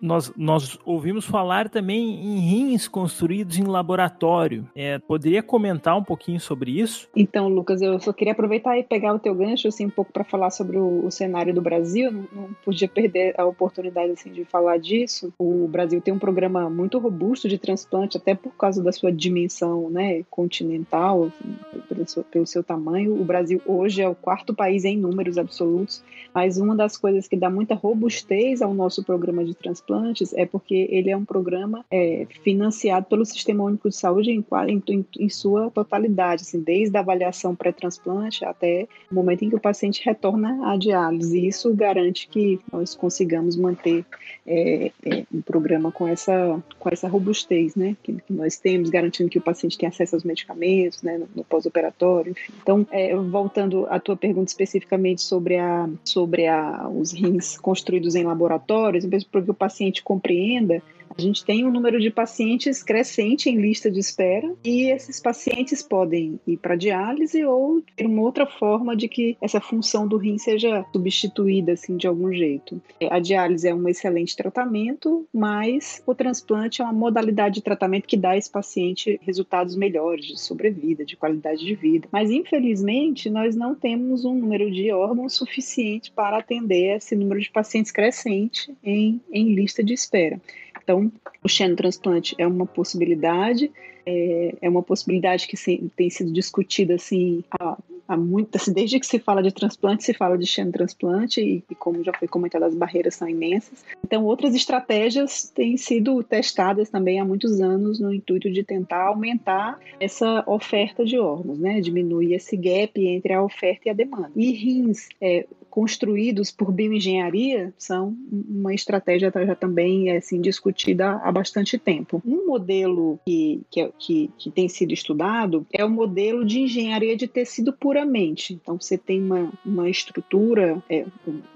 nós, nós ouvimos falar também em rins construídos em laboratório. É, poderia comentar um pouquinho sobre isso? Então, Lucas, eu só queria aproveitar e pegar o teu gancho assim um pouco para falar sobre o, o, cenário do Brasil. Não, não, podia perder a oportunidade assim de falar disso. O Brasil tem um programa muito robusto de transplante, até por causa da sua dimensão, né, continental, assim, pelo, seu, pelo seu tamanho. O Brasil hoje é o quarto país em números absolutos, mas uma das coisas que dá muita robustez ao nosso programa de transplantes é porque ele é um programa é, financiado pelo Sistema Único de Saúde em, em, em sua totalidade, assim, desde a avaliação pré-transplante até o momento em que o paciente retorna à diálise. Isso garante que nós consigamos manter é, é, um programa com essa, com essa robustez né, que, que, nós temos, garantindo que o paciente tem acesso aos medicamentos né, no, no pós-operatório, enfim. Então, é, voltando à tua pergunta especificamente sobre, a, sobre a, os rins construídos em laboratórios, para que o paciente compreenda, a gente tem um número de pacientes crescente em lista de espera e esses pacientes podem ir para diálise ou ter uma outra forma de que essa função do rim seja substituída assim de algum jeito. A diálise é um excelente tratamento, mas o transplante é uma modalidade de tratamento que dá a esse paciente resultados melhores de sobrevida, de qualidade de vida. Mas infelizmente nós não temos um número de órgãos suficiente para atender esse número de pacientes crescente em, em lista de espera. Então, o xenotransplante é uma possibilidade, é, é uma possibilidade que sim, tem sido discutida assim há, há muito, assim, desde que se fala de transplante, se fala de xenotransplante e, e como já foi comentado, as barreiras são imensas. Então, outras estratégias têm sido testadas também há muitos anos no intuito de tentar aumentar essa oferta de órgãos, né? Diminuir esse gap entre a oferta e a demanda. E rins, é, construídos por bioengenharia são uma estratégia já também assim discutida há bastante tempo. Um modelo que, que, é, que, que tem sido estudado é o modelo de engenharia de tecido puramente. Então você tem uma, uma estrutura, é,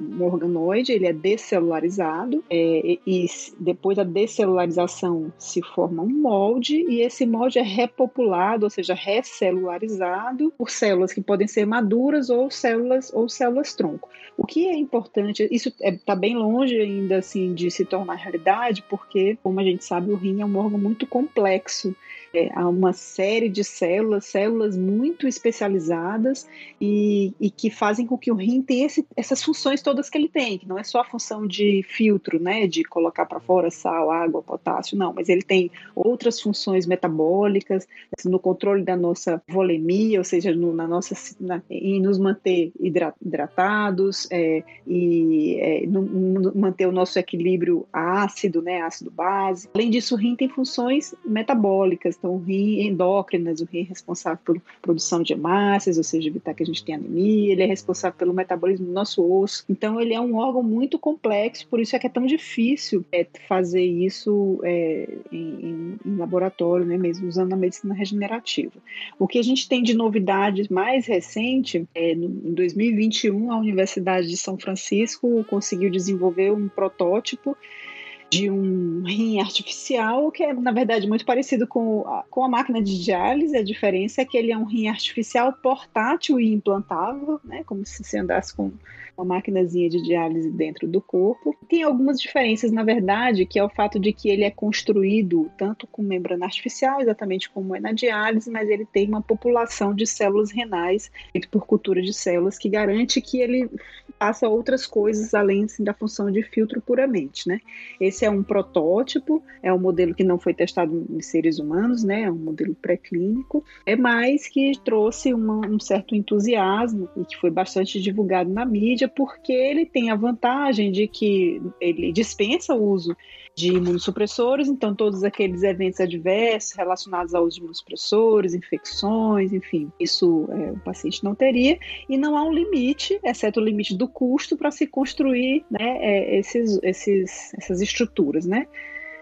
um organoide, ele é decelularizado é, e depois da decelularização se forma um molde e esse molde é repopulado, ou seja, recelularizado por células que podem ser maduras ou células ou células tronco. O que é importante, isso está é, tá bem longe ainda assim de se tornar realidade, porque, como a gente sabe, o rim é um órgão muito complexo é, há uma série de células, células muito especializadas e, e que fazem com que o rim tenha esse, essas funções todas que ele tem, que não é só a função de filtro, né, de colocar para fora sal, água, potássio, não, mas ele tem outras funções metabólicas, assim, no controle da nossa volemia, ou seja, no, na nossa, na, em nos manter hidratados é, e é, no, no, manter o nosso equilíbrio ácido, né, ácido base. Além disso, o rim tem funções metabólicas, então o rim endócrinas, o rim responsável por produção de hemácias, ou seja, evitar que a gente tenha anemia, ele é responsável pelo metabolismo do nosso osso. Então ele é um órgão muito complexo, por isso é que é tão difícil é, fazer isso é, em, em, laboratório, né, mesmo usando a medicina regenerativa. O que a gente tem de novidades mais recente, é, no, em 2021, a Universidade de São Francisco conseguiu desenvolver um protótipo de um rim artificial, que é, na verdade, muito parecido com a, com a máquina de diálise. A diferença é que ele é um rim artificial portátil e implantável, né? Como se você andasse com uma maquinazinha de diálise dentro do corpo. Tem algumas diferenças, na verdade, que é o fato de que ele é construído tanto com membrana artificial, exatamente como é na diálise, mas ele tem uma população de células renais feita por cultura de células que garante que ele faça outras coisas além assim, da função de filtro puramente, né? Esse é um protótipo, é um modelo que não foi testado em seres humanos, né? É um modelo pré-clínico, é mais que trouxe uma, um certo entusiasmo e que foi bastante divulgado na mídia, porque ele tem a vantagem de que ele dispensa o uso de imunossupressores, então todos aqueles eventos adversos relacionados ao uso de imunossupressores, infecções, enfim, isso é, o paciente não teria, e não há um limite, exceto o limite do custo, para se construir né, é, esses, esses, essas estruturas, né?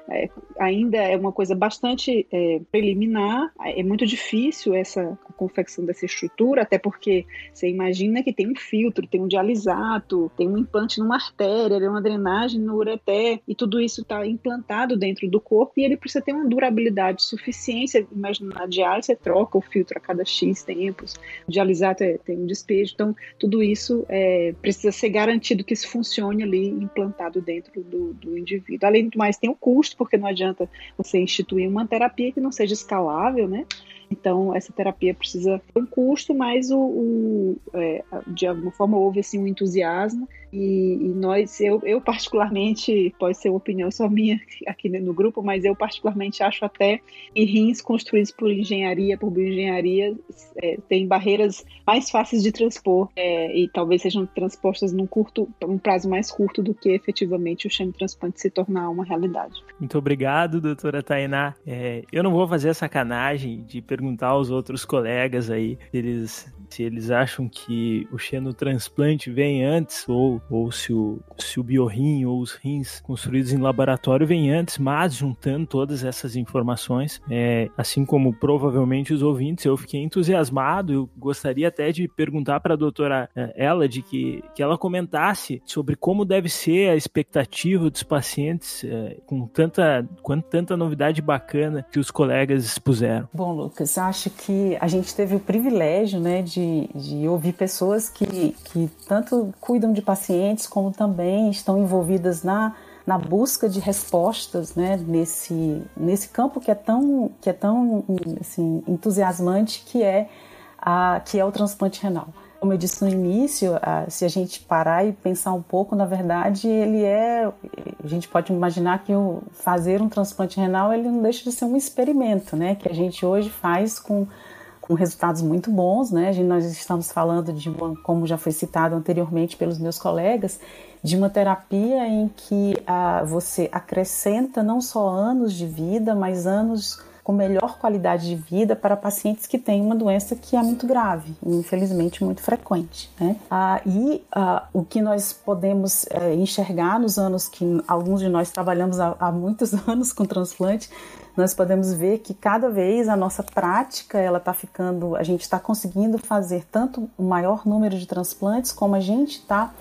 É, ainda é uma coisa bastante é, preliminar, é muito difícil essa confecção dessa estrutura, até porque você imagina que tem um filtro, tem um dialisato, tem um implante numa artéria, uma drenagem no ureter, e tudo isso está implantado dentro do corpo e ele precisa ter uma durabilidade suficiente. Imagina na diálise, você troca o filtro a cada X tempos, o dialisato é, tem um despejo, então tudo isso é, precisa ser garantido que isso funcione ali implantado dentro do, do indivíduo. Além do mais, tem o custo, porque não adianta você instituir uma terapia que não seja escalável, né? Então, essa terapia precisa ter um custo, mas o, o é, de alguma forma houve assim, um entusiasmo e, e, nós, eu, eu particularmente, pode ser uma opinião só minha aqui no grupo, mas eu particularmente acho até que rins construídos por engenharia, por bioengenharia, é, tem barreiras mais fáceis de transpor é, e talvez sejam transpostas num curto, um prazo mais curto do que efetivamente o transplante se tornar uma realidade. Muito obrigado, doutora Tainá. É, eu não vou fazer a sacanagem de perguntar aos outros colegas aí se eles se eles acham que o xenotransplante vem antes, ou, ou se, o, se o biorrim ou os rins construídos em laboratório vem antes, mas juntando todas essas informações, é, assim como provavelmente os ouvintes, eu fiquei entusiasmado, eu gostaria até de perguntar para a doutora é, ela de que, que ela comentasse sobre como deve ser a expectativa dos pacientes é, com tanta, com tanta novidade bacana que os colegas expuseram. Bom, Lucas, acho que a gente teve o privilégio né, de de, de ouvir pessoas que, que tanto cuidam de pacientes como também estão envolvidas na, na busca de respostas né, nesse, nesse campo que é tão, que é tão assim, entusiasmante que é, a, que é o transplante renal. Como eu disse no início, se a gente parar e pensar um pouco, na verdade, ele é. A gente pode imaginar que o, fazer um transplante renal ele não deixa de ser um experimento, né? Que a gente hoje faz com com resultados muito bons, né? Nós estamos falando de uma, como já foi citado anteriormente pelos meus colegas, de uma terapia em que ah, você acrescenta não só anos de vida, mas anos com melhor qualidade de vida para pacientes que têm uma doença que é muito grave, infelizmente muito frequente. Né? Ah, e ah, o que nós podemos eh, enxergar nos anos que alguns de nós trabalhamos há, há muitos [LAUGHS] anos com transplante nós podemos ver que cada vez a nossa prática ela está ficando, a gente está conseguindo fazer tanto o maior número de transplantes como a gente está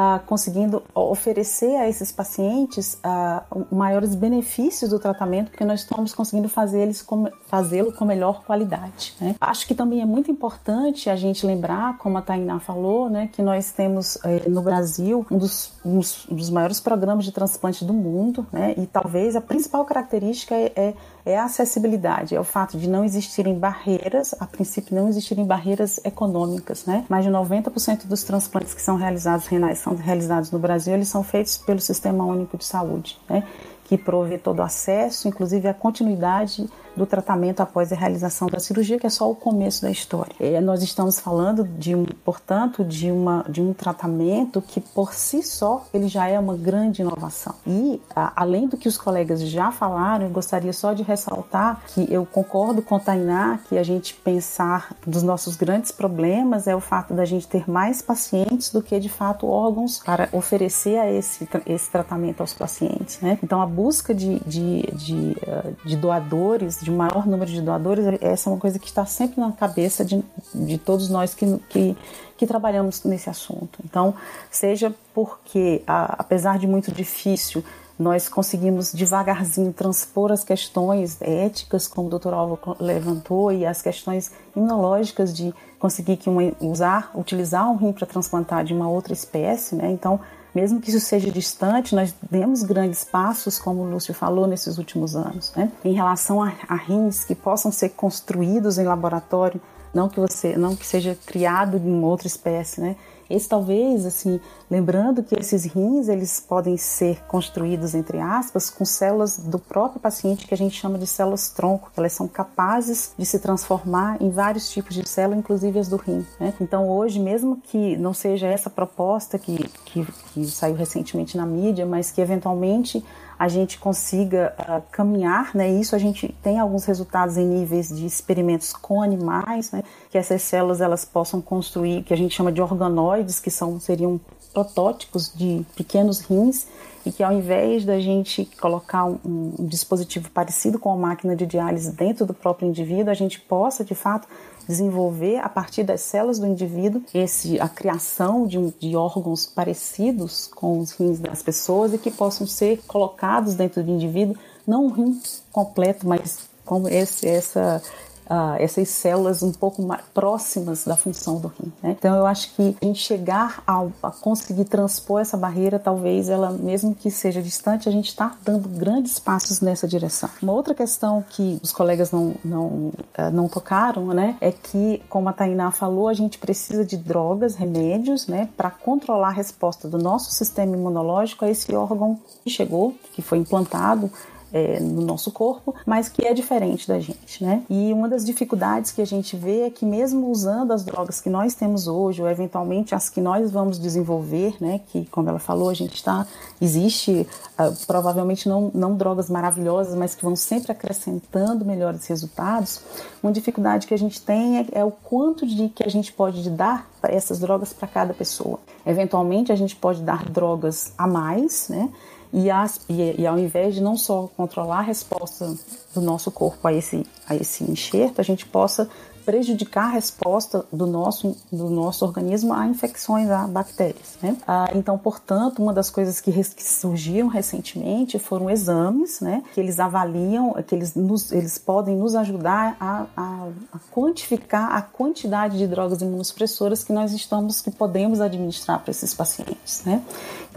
ah, conseguindo oferecer a esses pacientes ah, maiores benefícios do tratamento, porque nós estamos conseguindo fazer eles fazê-lo com melhor qualidade. Né? Acho que também é muito importante a gente lembrar, como a Tainá falou, né, que nós temos eh, no Brasil um dos, um dos, maiores programas de transplante do mundo, né, e talvez a principal característica é, é é a acessibilidade, é o fato de não existirem barreiras, a princípio não existirem barreiras econômicas, né? Mais de 90% dos transplantes que são realizados renais são realizados no Brasil, eles são feitos pelo Sistema Único de Saúde, né? Que provê todo o acesso, inclusive a continuidade do tratamento após a realização da cirurgia, que é só o começo da história. É, nós estamos falando de portanto, de, uma, de um tratamento que por si só ele já é uma grande inovação. E a, além do que os colegas já falaram, eu gostaria só de ressaltar que eu concordo com a Tainá que a gente pensar dos nossos grandes problemas é o fato da gente ter mais pacientes do que de fato órgãos para oferecer a esse, esse tratamento aos pacientes. Né? Então a busca de, de, de, eh, de doadores, de maior número de doadores, essa é uma coisa que está sempre na cabeça de, de todos nós que, que, que trabalhamos nesse assunto. Então, seja porque, a, apesar de muito difícil, nós conseguimos devagarzinho transpor as questões éticas, como o doutor Alvo levantou, e as questões imunológicas de conseguir que uma, usar, utilizar um rim para transplantar de uma outra espécie, né? Então, mesmo que isso seja distante, nós demos grandes passos, como o Lúcio falou, nesses últimos anos. Né? Em relação a, a rins que possam ser construídos em laboratório, não que você, não que seja criado em outra espécie, né? Esse talvez, assim, lembrando que esses rins, eles podem ser construídos, entre aspas, com células do próprio paciente, que a gente chama de células tronco, que elas são capazes de se transformar em vários tipos de célula, inclusive as do rim. Né? Então, hoje, mesmo que não seja essa proposta que, que, que saiu recentemente na mídia, mas que eventualmente a gente consiga uh, caminhar, né? Isso a gente tem alguns resultados em níveis de experimentos com animais, né? Que essas células elas possam construir, que a gente chama de organoides, que são seriam protótipos de pequenos rins e que ao invés da gente colocar um, um, dispositivo parecido com a máquina de diálise dentro do próprio indivíduo, a gente possa de fato desenvolver a partir das células do indivíduo esse, a criação de, de órgãos parecidos com os rins das pessoas e que possam ser colocados dentro do indivíduo, não um rim completo, mas como esse, essa uh, essas células um pouco mais próximas da função do rim. Né? Então eu acho que a gente chegar a conseguir transpor essa barreira, talvez ela, mesmo que seja distante, a gente está dando grandes passos nessa direção. Uma outra questão que os colegas não, não, uh, não tocaram, né, é que, como a Tainá falou, a gente precisa de drogas, remédios, né, para controlar a resposta do nosso sistema imunológico a esse órgão que chegou, que foi implantado é, no nosso corpo, mas que é diferente da gente, né? E uma das dificuldades que a gente vê é que mesmo usando as drogas que nós temos hoje, ou eventualmente as que nós vamos desenvolver, né? Que, como ela falou, a gente está existe uh, provavelmente não, não drogas maravilhosas, mas que vão sempre acrescentando melhores resultados. Uma dificuldade que a gente tem é, é o quanto de que a gente pode dar essas drogas para cada pessoa. Eventualmente a gente pode dar drogas a mais, né? E, as, e, e, ao invés de não só controlar a resposta do nosso corpo a esse, a esse enxerto, a gente possa prejudicar a resposta do nosso, do nosso organismo a infecções, a bactérias. Né? Ah, então, portanto, uma das coisas que, que, surgiram recentemente foram exames, né, que eles avaliam, que eles, nos, eles podem nos ajudar a, a, a, quantificar a quantidade de drogas imunossupressoras que nós estamos, que podemos administrar para esses pacientes. Né?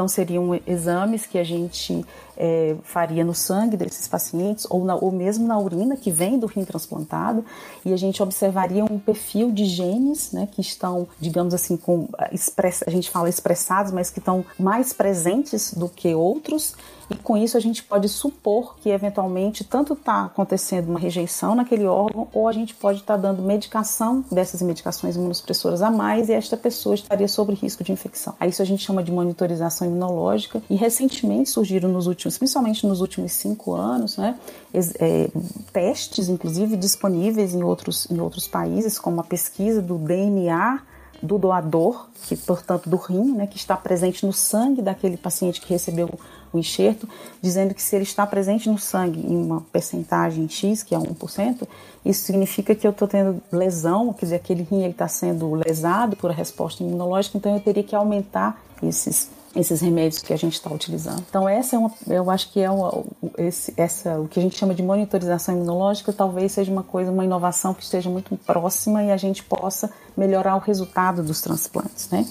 Então, seriam exames que a gente é, faria no sangue desses pacientes ou, na, ou mesmo na urina que vem do rim transplantado e a gente observaria um perfil de genes, né, que estão, digamos assim, com express, a gente fala expressados, mas que estão mais presentes do que outros e com isso a gente pode supor que eventualmente tanto está acontecendo uma rejeição naquele órgão ou a gente pode estar tá dando medicação dessas medicações imunossupressoras a mais e esta pessoa estaria sob risco de infecção. A isso a gente chama de monitorização imunológica e recentemente surgiram nos últimos, principalmente nos últimos cinco anos, né, é, testes inclusive disponíveis em outros, em outros países, como a pesquisa do DNA do doador, que portanto do rim, né, que está presente no sangue daquele paciente que recebeu o enxerto, dizendo que se ele está presente no sangue em uma percentagem X, que é 1%, isso significa que eu estou tendo lesão, quer dizer, aquele rim está sendo lesado por a resposta imunológica, então eu teria que aumentar esses esses remédios que a gente está utilizando. Então essa é uma, eu acho que é uma, esse, essa o que a gente chama de monitorização imunológica talvez seja uma coisa, uma inovação que esteja muito próxima e a gente possa melhorar o resultado dos transplantes, né?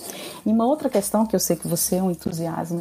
E uma outra questão que eu sei que você é um,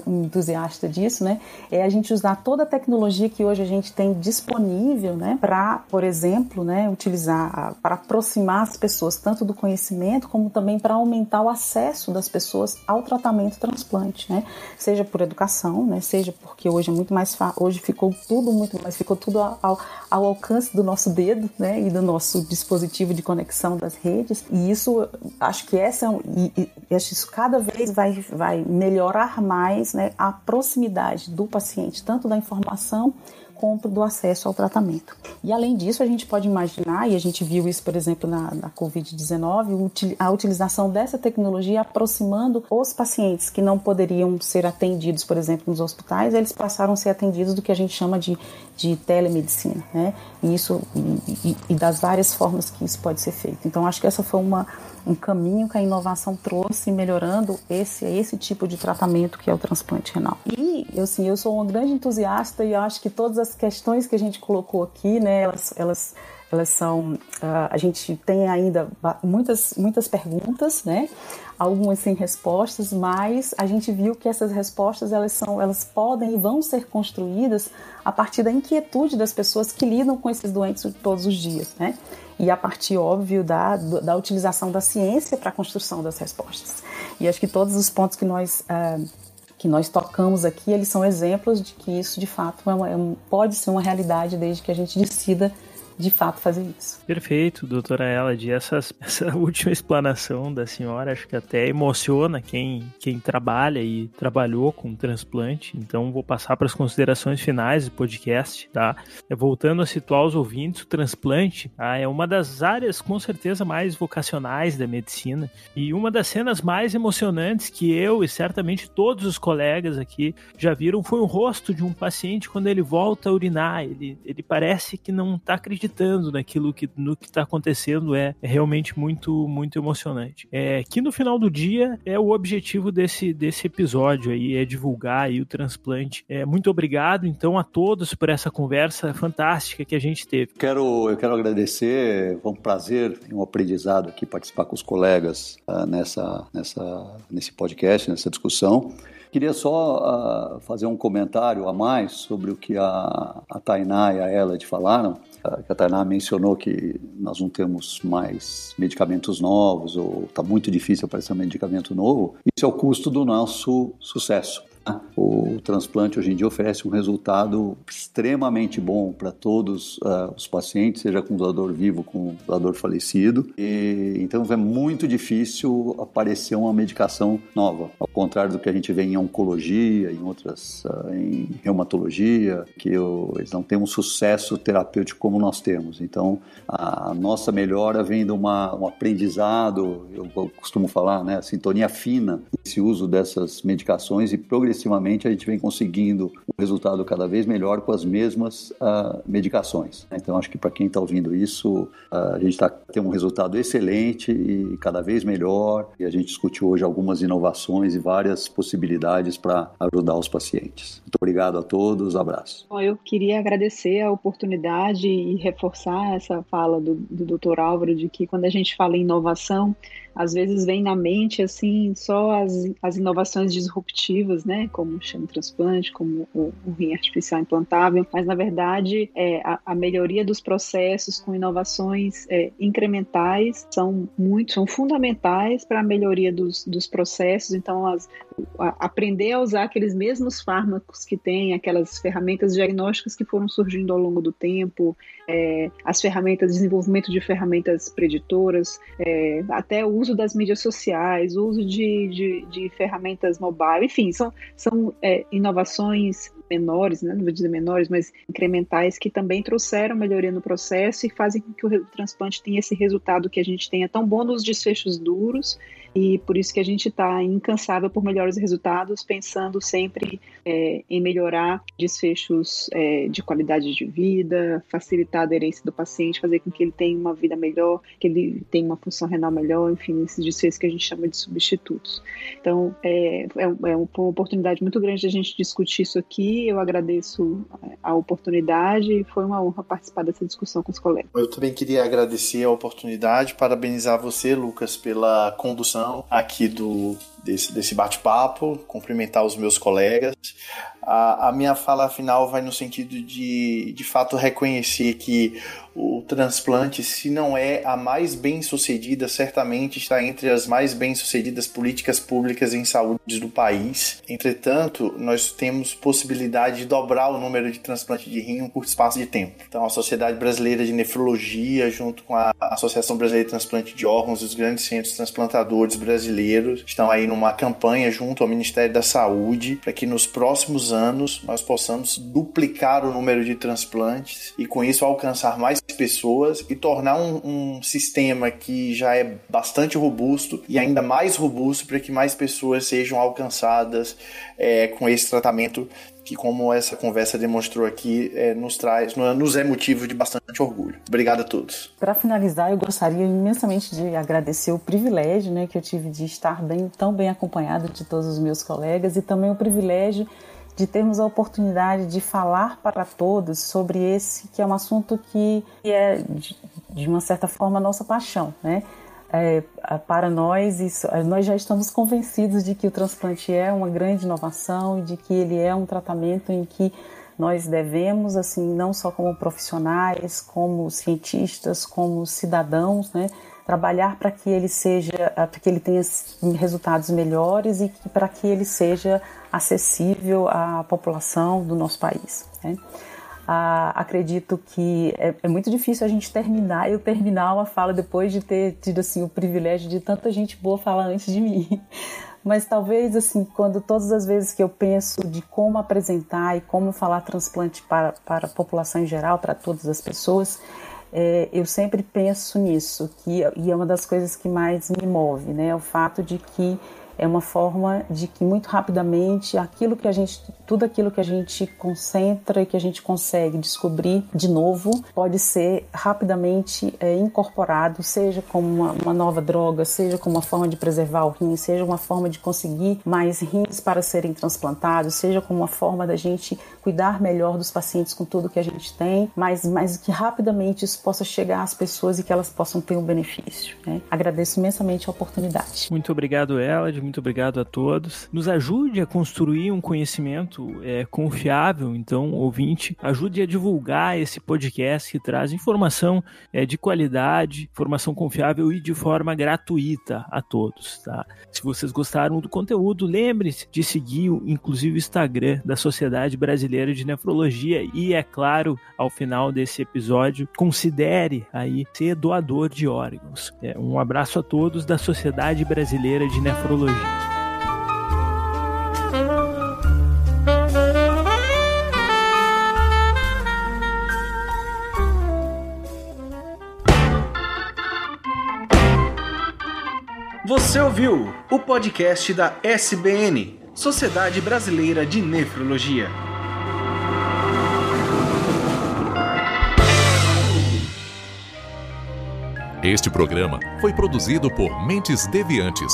um entusiasta disso, né, é a gente usar toda a tecnologia que hoje a gente tem disponível, né, para, por exemplo, né, utilizar para aproximar as pessoas tanto do conhecimento como também para aumentar o acesso das pessoas ao tratamento transplante, né? Seja por educação, né, seja porque hoje é muito mais hoje ficou tudo muito mais, ficou tudo ao, ao alcance do nosso dedo, né, e do nosso dispositivo de conexão das redes. E isso isso, acho que essa é e, e isso cada vez vai, vai melhorar mais né, a proximidade do paciente, tanto da informação compra do acesso ao tratamento. E além disso, a gente pode imaginar, e a gente viu isso, por exemplo, na, na Covid-19, a utilização dessa tecnologia aproximando os pacientes que não poderiam ser atendidos, por exemplo, nos hospitais, eles passaram a ser atendidos do que a gente chama de, de telemedicina, né? E isso e, e das várias formas que isso pode ser feito. Então, acho que essa foi uma um caminho que a inovação trouxe melhorando esse esse tipo de tratamento que é o transplante renal. E eu sim, eu sou uma grande entusiasta e acho que todas as questões que a gente colocou aqui, né, elas, elas elas são uh, a gente tem ainda muitas muitas perguntas né algumas sem respostas mas a gente viu que essas respostas elas são elas podem e vão ser construídas a partir da inquietude das pessoas que lidam com esses doentes todos os dias né e a partir, óbvio, da, da utilização da ciência para a construção das respostas. E acho que todos os pontos que nós. Uh, que nós tocamos aqui, eles são exemplos de que isso de fato é uma, é um, pode ser uma realidade desde que a gente decida de fato fazer isso. Perfeito, doutora Elad. Essa, [LAUGHS] essa última explanação da senhora acho que até emociona quem, quem trabalha e trabalhou com transplante. Então vou passar para as considerações finais do podcast, tá? É, voltando a situar os ouvintes, o transplante tá? é uma das áreas com certeza mais vocacionais da medicina e uma das cenas mais emocionantes que eu e certamente todos os colegas aqui já viram foi o rosto de um paciente quando ele volta a urinar. Ele, ele parece que não está acreditando acreditando naquilo que no que está acontecendo é, é, realmente muito muito emocionante. É que no final do dia é o objetivo desse desse episódio aí é divulgar aí o transplante. É muito obrigado então a todos por essa conversa fantástica que a gente teve. Quero eu quero agradecer, foi um prazer, um aprendizado aqui participar com os colegas uh, nessa nessa nesse podcast, nessa discussão. Queria só uh, fazer um comentário a mais sobre o que a, a Tainá e a Elad falaram. Uh, a Tainá mencionou que nós não temos mais medicamentos novos ou está muito difícil aparecer um medicamento novo. Isso é o custo do nosso sucesso. O transplante hoje em dia oferece um resultado extremamente bom para todos uh, os pacientes, seja com doador vivo, com doador falecido. E, então é muito difícil aparecer uma medicação nova, ao contrário do que a gente vê em oncologia, em outras, uh, em reumatologia, que eu, eles não têm um sucesso terapêutico como nós temos. Então a nossa melhora vem de uma, um aprendizado, eu, eu costumo falar, né, a sintonia fina, esse uso dessas medicações e progressivamente progressivamente a gente vem conseguindo um resultado cada vez melhor com as mesmas uh, medicações. Então acho que para quem está ouvindo isso, uh, a gente está tendo um resultado excelente e cada vez melhor. E a gente discutiu hoje algumas inovações e várias possibilidades para ajudar os pacientes. Muito obrigado a todos, abraço. Eu queria agradecer a oportunidade e reforçar essa fala do, do Dr. Álvaro de que quando a gente fala em inovação, às vezes vem na mente assim só as, as inovações disruptivas, né, como o chama transplante, como o, o rim artificial implantável, mas na verdade é, a, a melhoria dos processos com inovações é, incrementais são muito, são fundamentais para a melhoria dos, dos processos. Então, as, a, aprender a usar aqueles mesmos fármacos que tem, aquelas ferramentas diagnósticas que foram surgindo ao longo do tempo, é, as ferramentas, desenvolvimento de ferramentas preditoras, é, até o uso das mídias sociais, o uso de, de, de ferramentas mobile, enfim, são, são é, inovações menores, né, não vou dizer menores, mas incrementais, que também trouxeram melhoria no processo e fazem com que o transplante tenha esse resultado que a gente tenha tão bom nos desfechos duros e por isso que a gente está incansável por melhores resultados, pensando sempre é, em melhorar desfechos é, de qualidade de vida, facilitar a aderência do paciente, fazer com que ele tenha uma vida melhor, que ele tenha uma função renal melhor, enfim, esses desfechos que a gente chama de substitutos. Então, é, é, é uma oportunidade muito grande de a gente discutir isso aqui. Eu agradeço é, a oportunidade e foi uma honra participar dessa discussão com os colegas. Eu também queria agradecer a oportunidade, parabenizar você, Lucas, pela condução aqui do desse, desse bate-papo, cumprimentar os meus colegas. A, a, minha fala final vai no sentido de, de fato, reconhecer que o transplante, se não é a mais bem sucedida, certamente está entre as mais bem sucedidas políticas públicas em saúde do país. Entretanto, nós temos possibilidade de dobrar o número de transplantes de rim em um curto espaço de tempo. Então, a Sociedade Brasileira de Nefrologia, junto com a Associação Brasileira de Transplante de Órgãos, os grandes centros transplantadores brasileiros, estão aí numa campanha junto ao Ministério da Saúde para que nos próximos anos nós possamos duplicar o número de transplantes e com isso alcançar mais pessoas e tornar um, um sistema que já é bastante robusto e ainda mais robusto para que mais pessoas sejam alcançadas é, com esse tratamento que, como essa conversa demonstrou aqui, é, nos traz, nos é motivo de bastante orgulho. Obrigado a todos. Para finalizar, eu gostaria imensamente de agradecer o privilégio né, que eu tive de estar bem, tão bem acompanhado de todos os meus colegas e também o privilégio de termos a oportunidade de falar para todos sobre esse que é um assunto que é de, uma certa forma nossa paixão, né? É, para nós, isso, nós já estamos convencidos de que o transplante é uma grande inovação e de que ele é um tratamento em que nós devemos, assim, não só como profissionais, como cientistas, como cidadãos, né, trabalhar para que ele seja, para que ele tenha resultados melhores e para que ele seja acessível à população do nosso país. Né? Ah, acredito que é, é, muito difícil a gente terminar, eu terminar uma fala depois de ter tido assim o privilégio de tanta gente boa falar antes de mim. [LAUGHS] Mas talvez assim, quando todas as vezes que eu penso de como apresentar e como falar transplante para, para a população em geral, para todas as pessoas, é, eu sempre penso nisso, que, e é uma das coisas que mais me move, né? O fato de que é uma forma de que muito rapidamente aquilo que a gente, tudo aquilo que a gente concentra e que a gente consegue descobrir de novo pode ser rapidamente é, incorporado, seja como uma, uma, nova droga, seja como uma forma de preservar o rim, seja uma forma de conseguir mais rins para serem transplantados, seja como uma forma da gente cuidar melhor dos pacientes com tudo que a gente tem, mas, mas que rapidamente isso possa chegar às pessoas e que elas possam ter um benefício. Né? Agradeço imensamente a oportunidade. Muito obrigado, Elad, muito obrigado a todos. Nos ajude a construir um conhecimento é, confiável, então, ouvinte, ajude a divulgar esse podcast que traz informação é, de qualidade, informação confiável e de forma gratuita a todos. Tá? Se vocês gostaram do conteúdo, lembre-se de seguir, inclusive, o Instagram da Sociedade Brasileira de Nefrologia e, é claro, ao final desse episódio, considere aí ser doador de órgãos. É, um abraço a todos da Sociedade Brasileira de Nefrologia. Você ouviu o podcast da SBN, Sociedade Brasileira de Nefrologia. Este programa foi produzido por Mentes Deviantes.